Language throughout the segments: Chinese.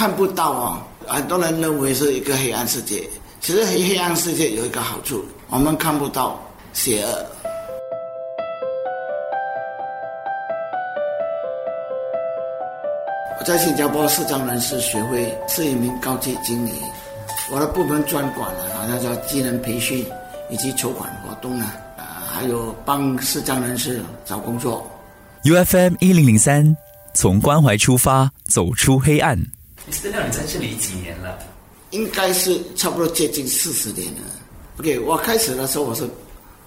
看不到啊，很多人认为是一个黑暗世界。其实黑黑暗世界有一个好处，我们看不到邪恶。我在新加坡视障人士学会是一名高级经理，我的部门专管了，好像叫技能培训以及筹款活动呢，啊，还有帮视障人士找工作。U F M 一零零三，从关怀出发，走出黑暗。资料你在这里几年了？应该是差不多接近四十年了。OK，我开始的时候我是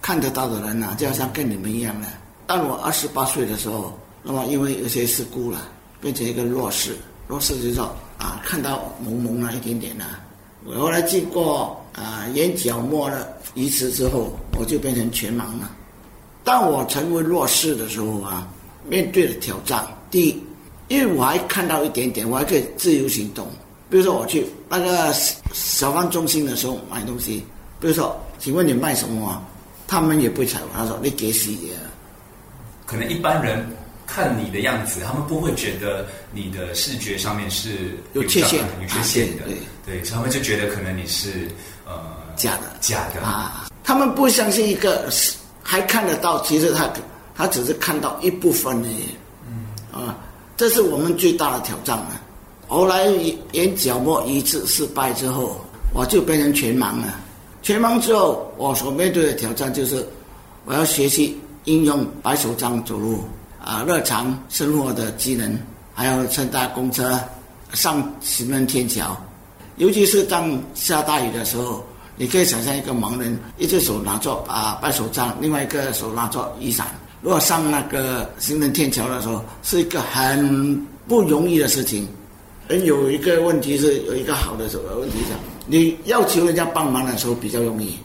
看得到的人呐，就好像跟你们一样的。当我二十八岁的时候，那么因为有些事故了。变成一个弱视，弱视就是说啊，看到蒙蒙了一点点了。我后来经过啊眼角膜的移植之后，我就变成全盲了。当我成为弱视的时候啊，面对的挑战，第一，因为我还看到一点点，我还可以自由行动。比如说我去那个小贩中心的时候买东西，比如说，请问你卖什么？他们也不会睬我，他说你给洗的。可能一般人。看你的样子，他们不会觉得你的视觉上面是有缺陷、有缺陷的，对对，所以他们就觉得可能你是呃假的、假的啊。他们不相信一个还看得到，其实他他只是看到一部分而已。嗯啊，这是我们最大的挑战了。后来眼角膜移植失败之后，我就变成全盲了。全盲之后，我所面对的挑战就是我要学习应用白手杖走路。啊，日常生活的技能，还要乘搭公车、上行人天桥，尤其是当下大雨的时候，你可以想象一个盲人，一只手拿着啊白手杖，另外一个手拿着雨伞。如果上那个行人天桥的时候，是一个很不容易的事情。人有一个问题是有一个好的时候问题是，你要求人家帮忙的时候比较容易。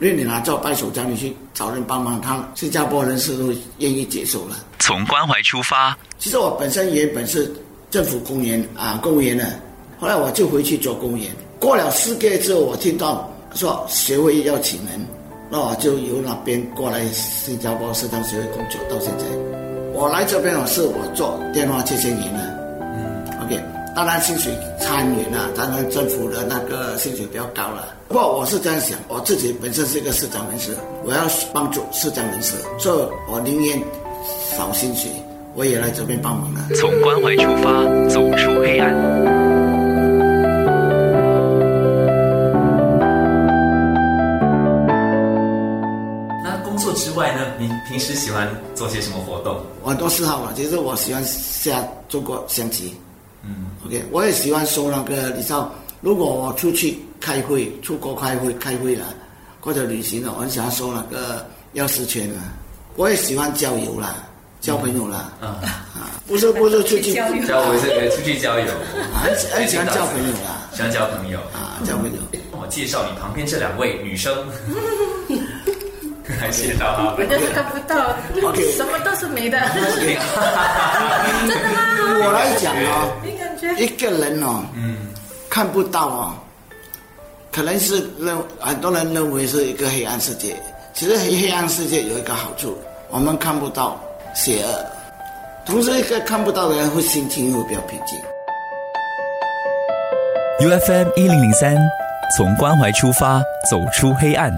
因为你拿照白手杖，你去找人帮忙，他新加坡人是都愿意接受了。从关怀出发。其实我本身原本是政府公务员啊，公务员的。后来我就回去做公务员。过了四个月之后，我听到说学会要请人，那我就由那边过来新加坡市长协会工作。到现在，我来这边我是我做电话接线员的。嗯，OK。当然薪水参与了，当然政府的那个薪水比较高了。不过我是这样想，我自己本身是一个市长人士，我要帮助市长人士，所以我宁愿少薪水，我也来这边帮忙了。从关怀出发，走出黑暗。你平时喜欢做些什么活动？很多嗜好了，其实我喜欢下中国象棋。嗯，OK，我也喜欢说那个，你知道，如果我出去开会、出国开会、开会了，或者旅行了，我很喜欢说那个钥匙圈啊。我也喜欢交友啦，交朋友啦。啊啊，不是不是出去交友，出去交友，很很喜欢交朋友啦，喜欢交朋友啊，交朋友。我介绍你旁边这两位女生。还谢到哈，我就是看不到，OK，什么都是没的，真的吗？我来讲哦，一个人哦，嗯，看不到哦，可能是认很多人认为是一个黑暗世界，其实黑黑暗世界有一个好处，我们看不到邪恶，同时一个看不到的人会心情会比较平静。U F M 一零零三，从关怀出发，走出黑暗。